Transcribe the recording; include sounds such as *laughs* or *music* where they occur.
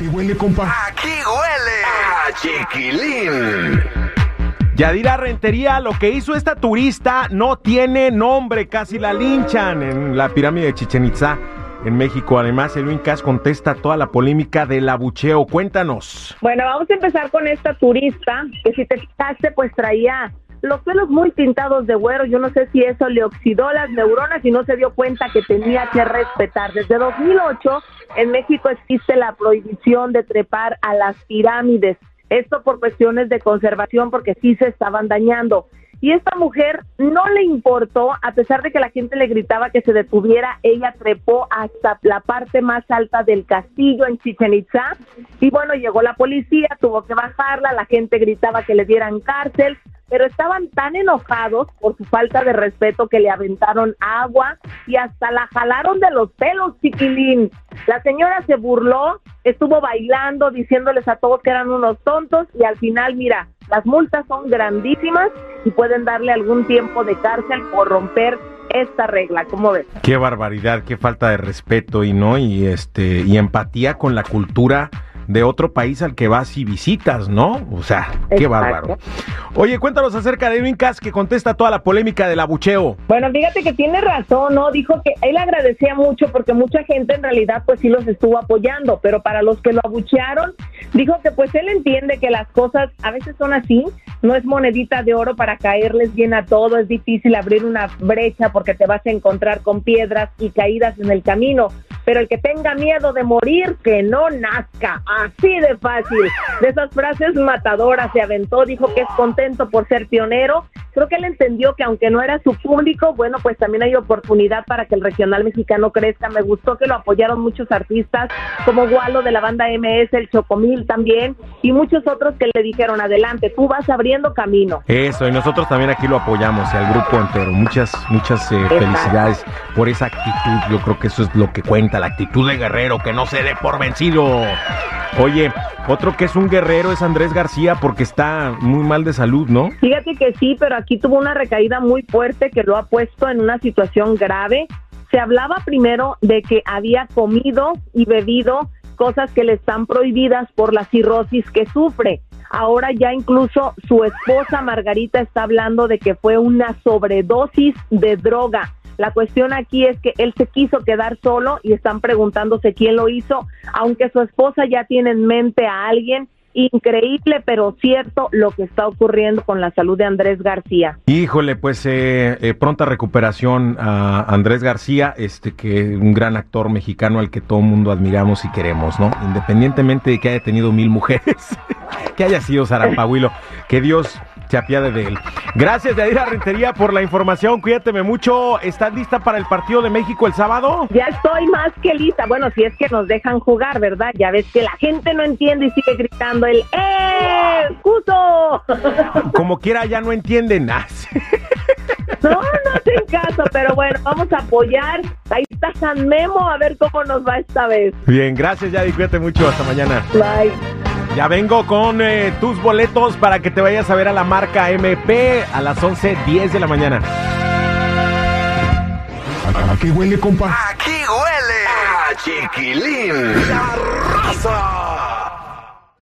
qué huele, compa? Aquí huele a chiquilín. Yadira Rentería, lo que hizo esta turista no tiene nombre, casi la linchan en la pirámide de Chichen Itza en México. Además, Elwin Cass contesta toda la polémica del abucheo. Cuéntanos. Bueno, vamos a empezar con esta turista que si te fijaste pues traía los pelos muy pintados de güero. Yo no sé si eso le oxidó las neuronas y no se dio cuenta que tenía que respetar. Desde 2008 en México existe la prohibición de trepar a las pirámides. Esto por cuestiones de conservación porque sí se estaban dañando. Y esta mujer no le importó, a pesar de que la gente le gritaba que se detuviera, ella trepó hasta la parte más alta del castillo en Chichen Itza. Y bueno, llegó la policía, tuvo que bajarla, la gente gritaba que le dieran cárcel, pero estaban tan enojados por su falta de respeto que le aventaron agua y hasta la jalaron de los pelos, chiquilín. La señora se burló, estuvo bailando, diciéndoles a todos que eran unos tontos y al final, mira, las multas son grandísimas y pueden darle algún tiempo de cárcel por romper esta regla, ¿cómo ves? Qué barbaridad, qué falta de respeto y no y este y empatía con la cultura de otro país al que vas y visitas, ¿no? O sea, qué Exacto. bárbaro. Oye, cuéntanos acerca de Edwin Cass que contesta toda la polémica del abucheo. Bueno, fíjate que tiene razón, ¿no? Dijo que él agradecía mucho porque mucha gente en realidad pues sí los estuvo apoyando, pero para los que lo abuchearon, dijo que pues él entiende que las cosas a veces son así, no es monedita de oro para caerles bien a todo, es difícil abrir una brecha porque te vas a encontrar con piedras y caídas en el camino, pero el que tenga miedo de morir, que no nazca, así de fácil. De esas frases matadoras se aventó, dijo que es contento por ser pionero. Creo que él entendió que aunque no era su público, bueno, pues también hay oportunidad para que el regional mexicano crezca. Me gustó que lo apoyaron muchos artistas como Gualo de la banda MS, el Chocomil también, y muchos otros que le dijeron, adelante, tú vas abriendo camino. Eso, y nosotros también aquí lo apoyamos y al grupo entero. Muchas, muchas eh, felicidades por esa actitud. Yo creo que eso es lo que cuenta, la actitud de guerrero, que no se dé por vencido. Oye, otro que es un guerrero es Andrés García porque está muy mal de salud, ¿no? Fíjate que sí, pero aquí tuvo una recaída muy fuerte que lo ha puesto en una situación grave. Se hablaba primero de que había comido y bebido cosas que le están prohibidas por la cirrosis que sufre. Ahora ya incluso su esposa Margarita está hablando de que fue una sobredosis de droga. La cuestión aquí es que él se quiso quedar solo y están preguntándose quién lo hizo, aunque su esposa ya tiene en mente a alguien. Increíble, pero cierto lo que está ocurriendo con la salud de Andrés García. Híjole, pues eh, eh, pronta recuperación a Andrés García, este que un gran actor mexicano al que todo mundo admiramos y queremos, ¿no? Independientemente de que haya tenido mil mujeres, *laughs* que haya sido Sarampahuilo, que Dios se apiade de él. Gracias, Yadira Rentería, por la información. Cuídateme mucho. ¿Estás lista para el partido de México el sábado? Ya estoy más que lista. Bueno, si es que nos dejan jugar, ¿verdad? Ya ves que la gente no entiende y sigue gritando el ¡Eh! ¡Cuso! *laughs* Como quiera, ya no entienden. Ah, sí. No, no hacen caso, pero bueno, vamos a apoyar. Ahí está San Memo, a ver cómo nos va esta vez. Bien, gracias, Yadi. Cuídate mucho. Hasta mañana. Bye. Ya vengo con eh, tus boletos para que te vayas a ver a la marca MP a las 11.10 de la mañana. ¿A qué huele, compa? Aquí huele a chiquilín. La